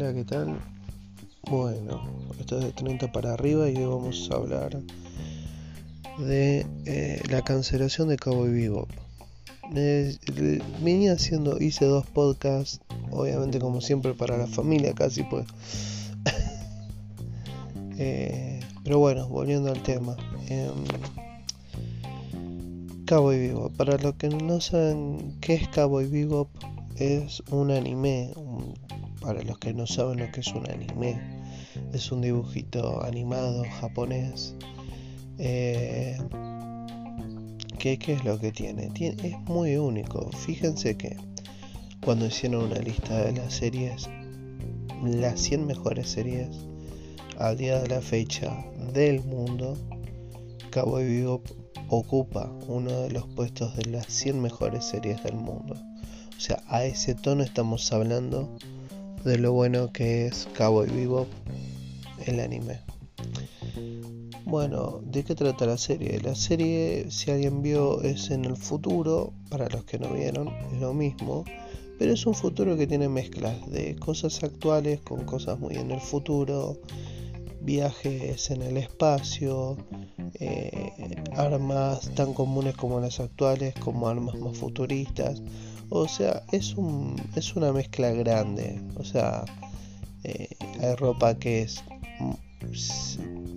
Hola, ¿qué tal? Bueno, esto es de 30 para arriba y hoy vamos a hablar de eh, la cancelación de Cowboy Vivo. Eh, venía haciendo, hice dos podcasts, obviamente como siempre para la familia casi pues. eh, pero bueno, volviendo al tema. Eh, Cowboy Vivo. Para los que no saben qué es Cowboy Vivo, es un anime. Para los que no saben lo que es un anime, es un dibujito animado japonés. Eh, ¿qué, es lo que tiene? Es muy único. Fíjense que cuando hicieron una lista de las series, las 100 mejores series al día de la fecha del mundo, Cowboy Vivo ocupa uno de los puestos de las 100 mejores series del mundo. O sea, a ese tono estamos hablando de lo bueno que es Cowboy Vivo el anime. Bueno, ¿de qué trata la serie? La serie, si alguien vio, es en el futuro, para los que no vieron, es lo mismo, pero es un futuro que tiene mezclas de cosas actuales con cosas muy en el futuro, viajes en el espacio, eh, armas tan comunes como las actuales, como armas más futuristas. O sea, es, un, es una mezcla grande. O sea, eh, hay ropa que es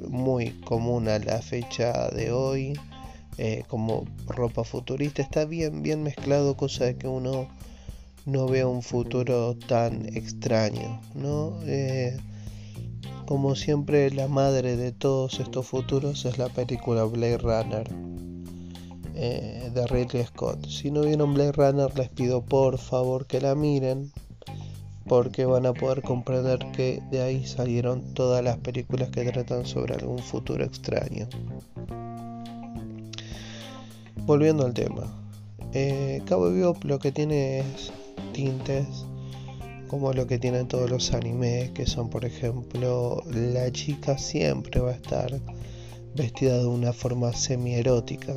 muy común a la fecha de hoy, eh, como ropa futurista. Está bien, bien mezclado, cosa de que uno no vea un futuro tan extraño, ¿no? Eh, como siempre, la madre de todos estos futuros es la película Blade Runner eh, de Ridley Scott. Si no vieron Blade Runner, les pido por favor que la miren, porque van a poder comprender que de ahí salieron todas las películas que tratan sobre algún futuro extraño. Volviendo al tema, eh, Cabo lo que tiene es tintes como lo que tienen todos los animes, que son por ejemplo, la chica siempre va a estar vestida de una forma semi-erótica.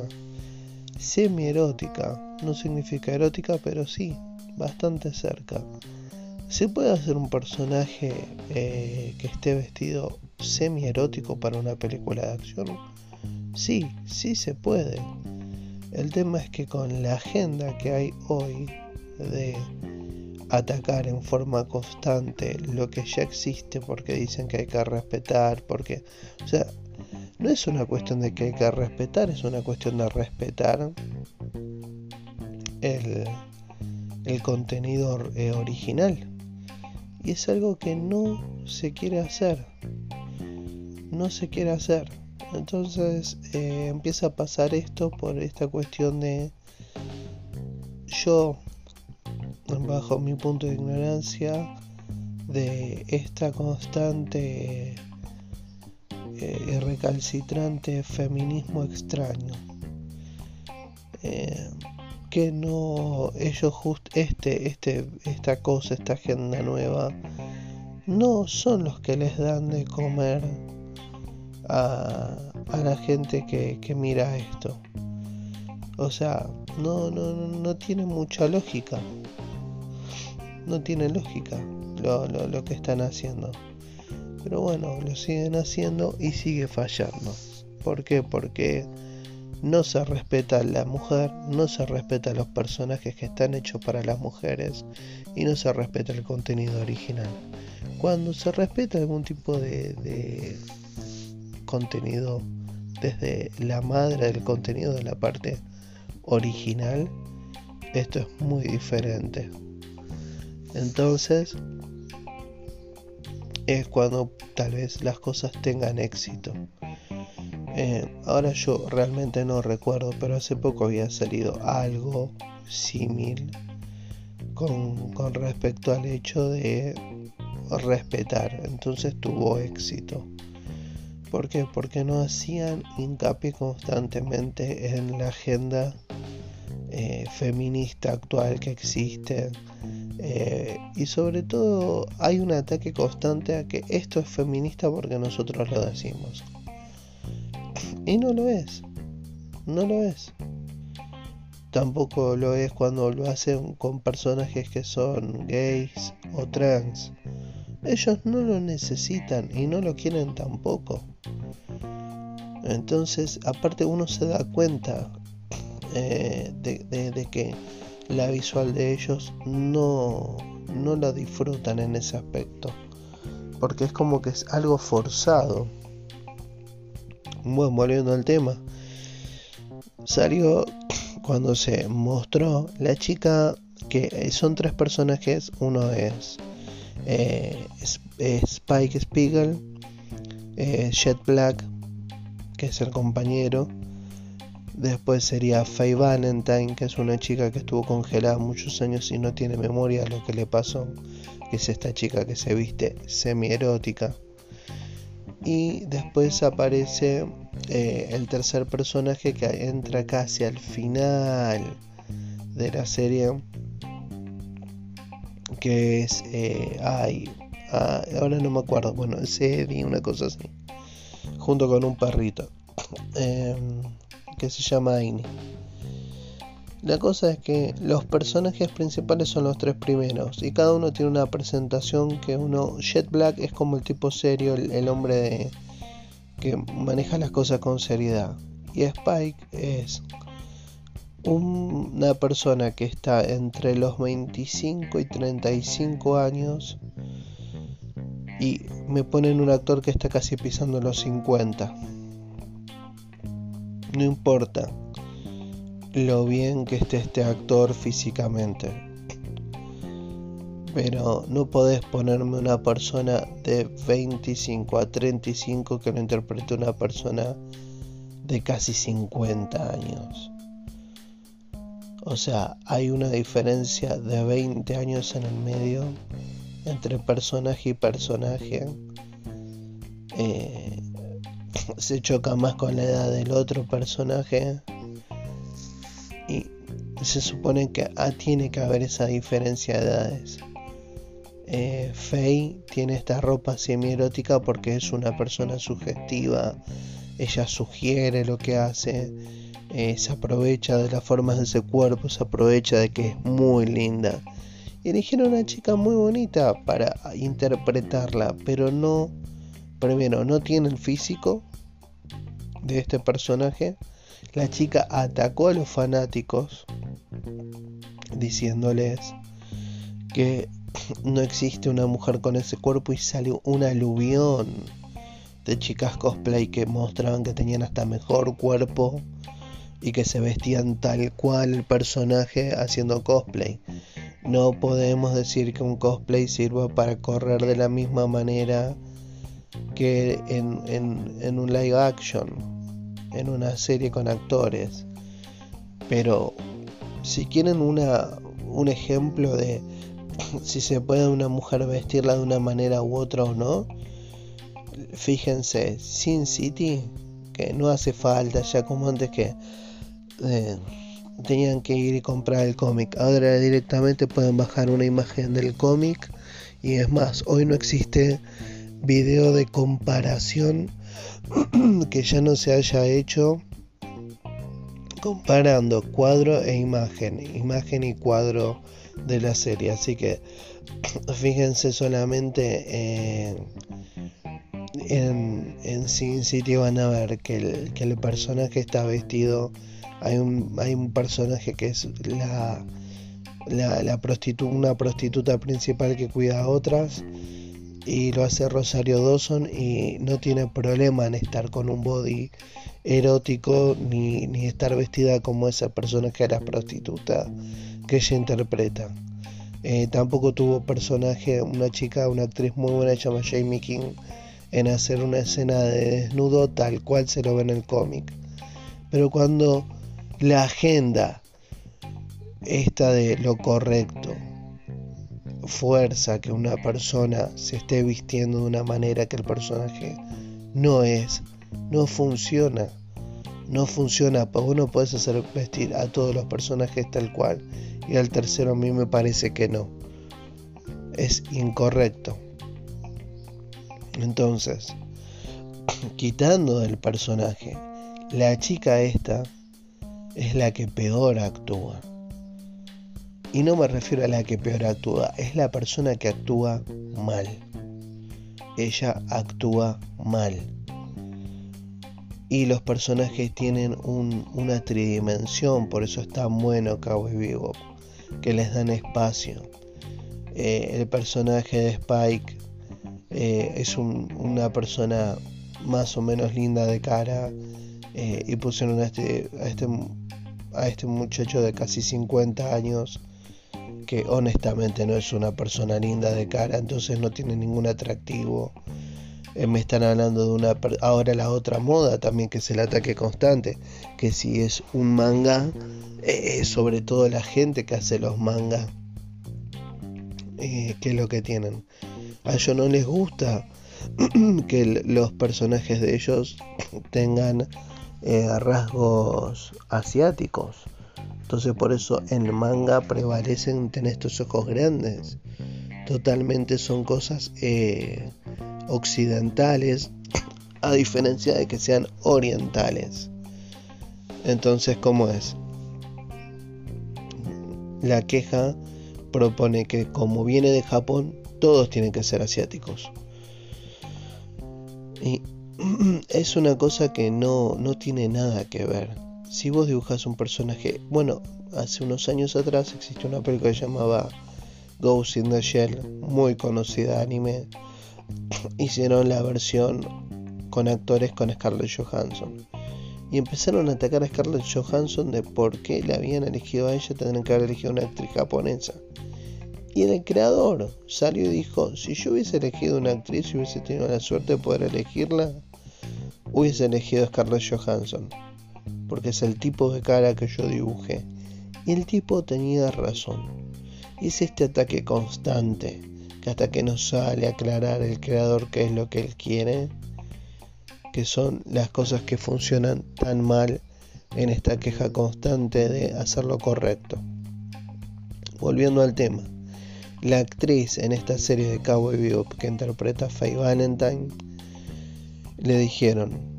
Semi-erótica, no significa erótica, pero sí, bastante cerca. ¿Se puede hacer un personaje eh, que esté vestido semi-erótico para una película de acción? Sí, sí se puede. El tema es que con la agenda que hay hoy de atacar en forma constante lo que ya existe porque dicen que hay que respetar, porque, o sea, no es una cuestión de que hay que respetar, es una cuestión de respetar el, el contenido eh, original. Y es algo que no se quiere hacer. No se quiere hacer. Entonces eh, empieza a pasar esto por esta cuestión de yo bajo mi punto de ignorancia, de esta constante y recalcitrante feminismo extraño. Eh, que no ellos just este este esta cosa esta agenda nueva no son los que les dan de comer a, a la gente que, que mira esto o sea no, no, no tiene mucha lógica no tiene lógica lo, que están haciendo. Pero bueno, lo siguen haciendo y sigue fallando. ¿Por qué? Porque no se respeta a la mujer, no se respeta a los personajes que están hechos para las mujeres y no se respeta el contenido original. Cuando se respeta algún tipo de, de contenido desde la madre del contenido de la parte original, esto es muy diferente. Entonces es cuando tal vez las cosas tengan éxito. Eh, ahora yo realmente no recuerdo, pero hace poco había salido algo similar con, con respecto al hecho de respetar. Entonces tuvo éxito. ¿Por qué? Porque no hacían hincapié constantemente en la agenda eh, feminista actual que existe eh, y sobre todo hay un ataque constante a que esto es feminista porque nosotros lo decimos. Y no lo es. No lo es. Tampoco lo es cuando lo hacen con personajes que son gays o trans. ellos no lo necesitan y no lo quieren tampoco. Entonces, aparte uno se da cuenta eh, de, que la visual de ellos no, no la disfrutan en ese aspecto. Porque es como que es algo forzado. Bueno, volviendo al tema. Salió cuando se mostró la chica que son tres personajes. Uno es eh, Spike Spiegel, eh, Jet Black, que es el compañero. Después sería Faye Valentine, que es una chica que estuvo congelada muchos años y no tiene memoria de lo que le pasó. Que es esta chica que se viste semi-erótica. Y después aparece eh, el tercer personaje que entra casi al final de la serie que es, eh, ay, ah, ahora no me acuerdo, bueno, es Eddie, una cosa así, junto con un perrito, em, que se llama Aini. La cosa es que los personajes principales son los tres primeros y cada uno tiene una presentación que uno, Jet Black es como el tipo serio, el, hombre de, que maneja las cosas con seriedad y Spike es una persona que está entre los 25 y 35 años y me ponen un actor que está casi pisando los 50. No importa lo bien que esté este actor físicamente. Pero no podés ponerme una persona de 25 a 35 que lo interprete una persona de casi 50 años. O sea, hay una diferencia de 20 años en el medio entre personaje y personaje. Eh, se choca más con la edad del otro personaje. Y se supone que ah, tiene que haber esa diferencia de edades. Eh, Faye tiene esta ropa semi-erótica porque es una persona sugestiva. Ella sugiere lo que hace eh, se aprovecha de las formas de ese cuerpo, se aprovecha de que es muy linda. Y eligieron una chica muy bonita para interpretarla, pero no, primero, no tiene el físico de este personaje. La chica atacó a los fanáticos diciéndoles que no existe una mujer con ese cuerpo y salió un aluvión de chicas cosplay que mostraban que tenían hasta mejor cuerpo y que se vestían tal cual el personaje haciendo cosplay. No podemos decir que un cosplay sirva para correr de la misma manera que en, un live action, en una serie con actores. Pero si quieren una, un ejemplo de si se puede una mujer vestirla de una manera u otra o no, fíjense, Sin City, que no hace falta ya como antes que eh, tenían que ir y comprar el cómic. Ahora directamente pueden bajar una imagen del cómic y es más, hoy no existe video de comparación que ya no se haya hecho comparando cuadro e imagen, imagen y cuadro de la serie. Así que fíjense solamente eh, en, en Sin City van a ver que el, que el personaje está vestido hay un, hay un personaje que es la, la, la una prostituta principal que cuida a otras y lo hace Rosario Dawson y no tiene problema en estar con un body erótico ni, ni estar vestida como esa persona que era prostituta que ella interpreta. Eh, tampoco tuvo personaje, una chica, una actriz muy buena llamada Jamie King, en hacer una escena de desnudo tal cual se lo ve en el cómic. Pero cuando la agenda esta de lo correcto fuerza que una persona se esté vistiendo de una manera que el personaje no es, no funciona. No funciona, porque uno puedes hacer vestir a todos los personajes tal cual y al tercero a mí me parece que no. Es incorrecto. Entonces, quitando del personaje, la chica esta es la que peor actúa. Y no me refiero a la que peor actúa, es la persona que actúa mal. ella actúa mal. Y los personajes tienen una tridimensión, por eso es tan bueno Cowboy Vivo, que les dan espacio. Eh, el personaje de Spike eh, es una persona más o menos linda de cara eh, y pusieron a este, a este, a este muchacho de casi 50 años que honestamente no es una persona linda de cara, entonces no tiene ningún atractivo. Eh, me están hablando de una... Ahora la otra moda también, que es el ataque constante, que si es un manga, eh, sobre todo la gente que hace los mangas, eh, ¿qué es lo que tienen? A ellos no les gusta que los personajes de ellos tengan rasgos asiáticos entonces por eso en el manga prevalecen tener estos ojos grandes. Totalmente son cosas eh, occidentales a diferencia de que sean orientales. Entonces, ¿cómo es? La queja propone que como viene de Japón, todos tienen que ser asiáticos. Y es una cosa que no, no tiene nada que ver si vos dibujas un personaje, bueno, hace unos años atrás existió una película que llamaba Ghost in the Shell, muy conocida anime. Hicieron la versión con actores con Scarlett Johansson. Y empezaron a atacar a Scarlett Johansson de por qué la habían elegido a ella, tendrían que haber elegido una actriz japonesa. Y el creador salió y dijo, si yo hubiese elegido una actriz y hubiese tenido la suerte de poder elegirla, hubiese elegido a Scarlett Johansson porque es el tipo de cara que yo dibujé. Y el tipo tenía razón. Es este ataque constante, que hasta que no sale aclarar el creador qué es lo que él quiere, que son las cosas que funcionan tan mal en esta queja constante de hacer lo correcto. Volviendo al tema, la actriz en esta serie de Cowboy Bebop que interpreta a Faye Valentine le dijeron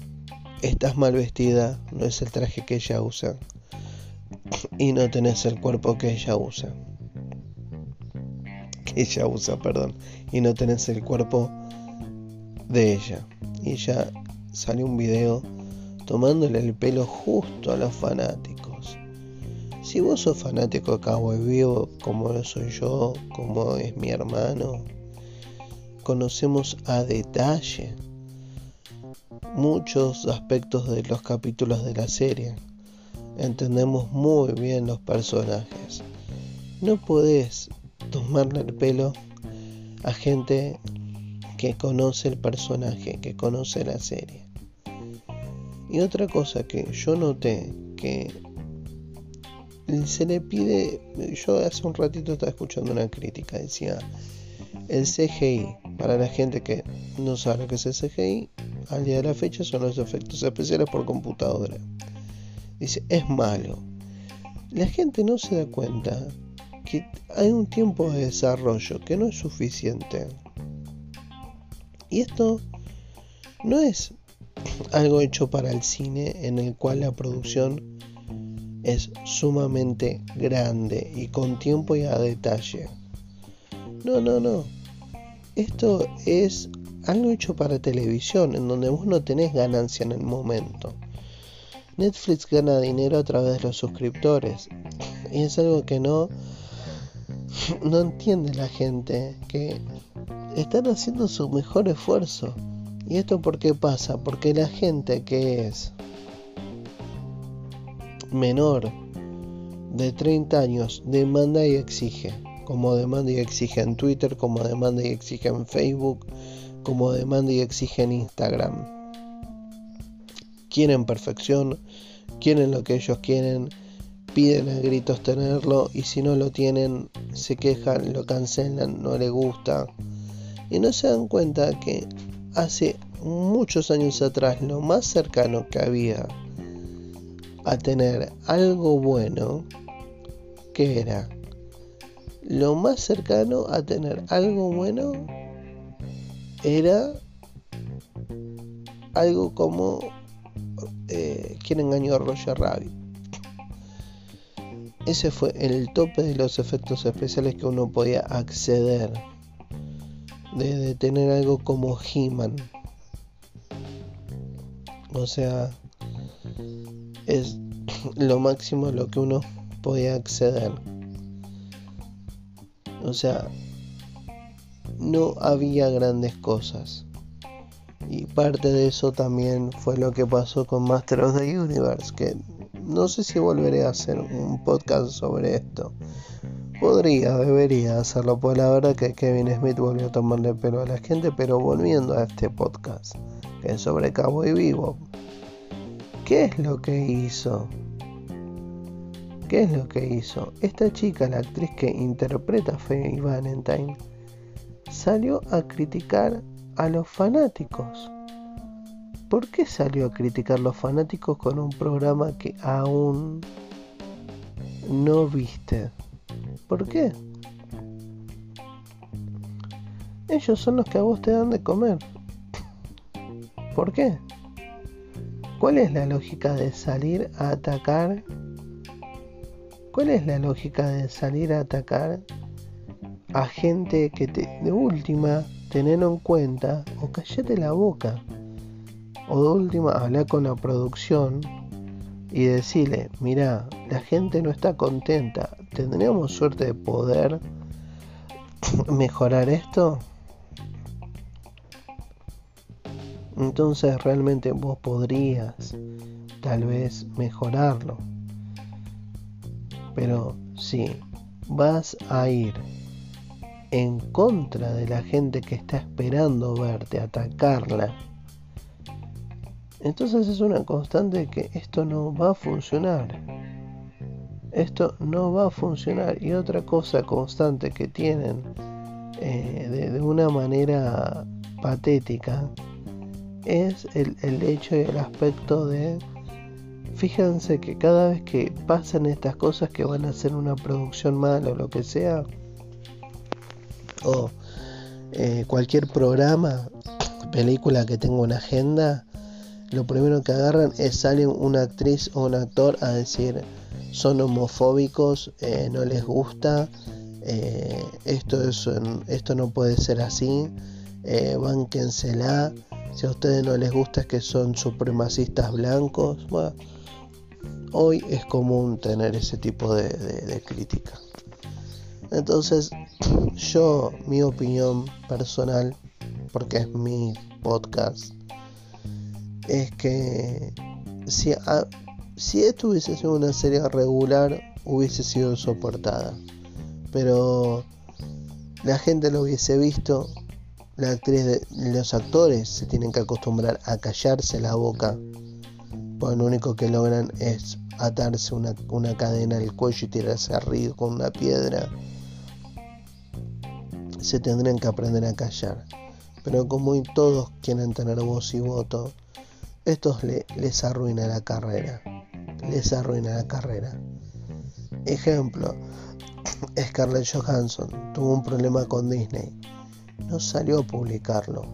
estás mal vestida, no es el traje que ella usa. Y no tenés el cuerpo que ella usa. Que ella usa, perdón. Y no tenés el cuerpo de ella. Y ella sale un video tomándole el pelo justo a los fanáticos. Si vos sos fanático de Cowboy Vivo, como lo soy yo, como es mi hermano, conocemos a detalle muchos aspectos de los capítulos de la serie. Entendemos muy bien los personajes. No podés tomarle el pelo a gente que conoce el personaje, que conoce la serie. Y otra cosa que yo noté que se le pide, yo hace un ratito estaba escuchando una crítica, decía, el CGI, para la gente que no sabe que es el CGI, al día de la fecha son los efectos especiales por computadora. Dice, es malo. La gente no se da cuenta que hay un tiempo de desarrollo que no es suficiente. Y esto no es algo hecho para el cine en el cual la producción es sumamente grande y con tiempo y a detalle. No, no, no. Esto es algo hecho para televisión, en donde vos no tenés ganancia en el momento. Netflix gana dinero a través de los suscriptores. Y es algo que no, no entiende la gente, que están haciendo su mejor esfuerzo. ¿Y esto por qué pasa? Porque la gente que es menor de 30 años demanda y exige como demanda y exige en Twitter, como demanda y exige en Facebook, como demanda y exige en Instagram. Quieren perfección, quieren lo que ellos quieren, piden a gritos tenerlo y si no lo tienen se quejan, lo cancelan, no les gusta. Y no se dan cuenta que hace muchos años atrás lo más cercano que había a tener algo bueno, que era lo más cercano a tener algo bueno era algo como eh, quien engañó a Roger Rabbit. Ese fue el tope de los efectos especiales que uno podía acceder. de, tener algo como He-Man. O sea, es lo máximo a lo que uno podía acceder. O sea, no había grandes cosas. Y parte de eso también fue lo que pasó con Master of the Universe, que no sé si volveré a hacer un podcast sobre esto. Podría, debería hacerlo, pues la verdad que Kevin Smith volvió a tomarle pelo a la gente, pero volviendo a este podcast, que es sobre Cabo y Vivo. ¿Qué es lo que hizo? ¿Qué es lo que hizo? Esta chica, la actriz que interpreta a Faye Valentine, salió a criticar a los fanáticos. ¿Por qué salió a criticar a los fanáticos con un programa que aún no viste? ¿Por qué? Ellos son los que a vos te dan de comer. ¿Por qué? ¿Cuál es la lógica de salir a atacar? ¿Cuál es la lógica de salir a atacar a gente que te, de última, tener en cuenta o callate la boca? O de última, hablar con la producción y decirle, mira, la gente no está contenta, ¿tendríamos suerte de poder mejorar esto? Entonces realmente vos podrías tal vez mejorarlo. Pero si vas a ir en contra de la gente que está esperando verte, atacarla, entonces es una constante que esto no va a funcionar. Esto no va a funcionar. Y otra cosa constante que tienen eh, de, una manera patética es el, el hecho y el aspecto de fíjense que cada vez que pasan estas cosas que van a ser una producción mala o lo que sea, o eh, cualquier programa, película que tenga una agenda, lo primero que agarran es sale una actriz o un actor a decir son homofóbicos, eh, no les gusta, eh, esto, es, esto no puede ser así, eh, bánquensela, si a ustedes no les gusta es que son supremacistas blancos. Hoy es común tener ese tipo de, crítica. Entonces, yo, mi opinión personal, porque es mi podcast, es que si, si esto hubiese sido una serie regular, hubiese sido soportada. Pero la gente lo hubiese visto, la actriz de, los actores se tienen que acostumbrar a callarse la boca, pues lo único que logran es atarse una, una cadena al cuello y tirarse arriba con una piedra. Se tendrían que aprender a callar. Pero como todos quieren tener voz y voto, estos les arruina la carrera. Les arruina la carrera. Ejemplo, Scarlett Johansson tuvo un problema con Disney. No salió a publicarlo.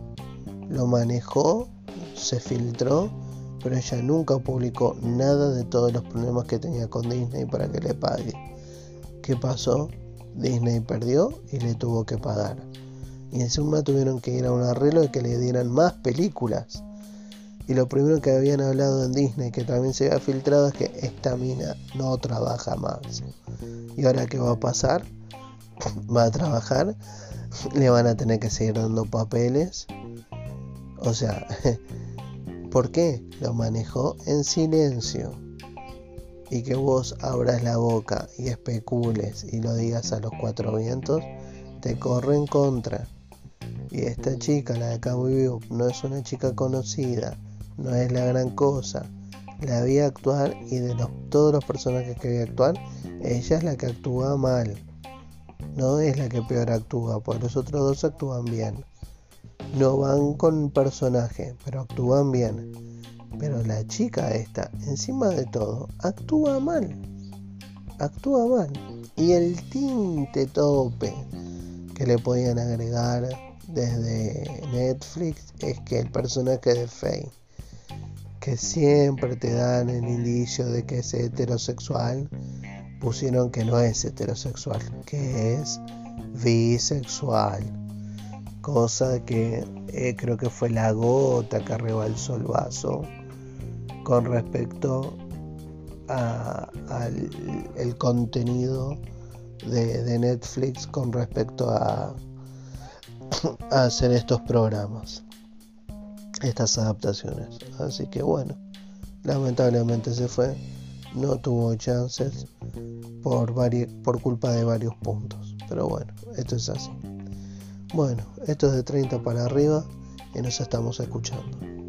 Lo manejó, se filtró, pero ella nunca publicó nada de todos los problemas que tenía con Disney para que le pague. ¿Qué pasó? Disney perdió y le tuvo que pagar. Y encima tuvieron que ir a un arreglo de que le dieran más películas y lo primero que habían hablado en Disney, que también se había filtrado, es que esta mina no trabaja más. ¿Y ahora qué va a pasar? Va a trabajar, le van a tener que seguir dando papeles. O sea, ¿por qué? Lo manejó en silencio. Y que vos abras la boca y especules y lo digas a los cuatro vientos, te corre en contra. Y esta chica, la de Cabo Vivo, no es una chica conocida no es la gran cosa. La vi actuar y de los, todos los personajes que vi actuar, ella es la que actúa mal. No es la que peor actúa, porque los otros dos actúan bien. No van con personaje, pero actúan bien. Pero la chica esta, encima de todo, actúa mal. Actúa mal. Y el tinte tope que le podían agregar desde Netflix es que el personaje de Faye que siempre te dan el indicio de que es heterosexual, pusieron que no es heterosexual, que es bisexual. Cosa que eh, creo que fue la gota que rebalsó el vaso con respecto al contenido de, Netflix con respecto a, a hacer estos programas, estas adaptaciones. Así que bueno, lamentablemente se fue, no tuvo chances por, por culpa de varios puntos. Pero bueno, esto es así. Bueno, esto es de 30 para arriba y nos estamos escuchando.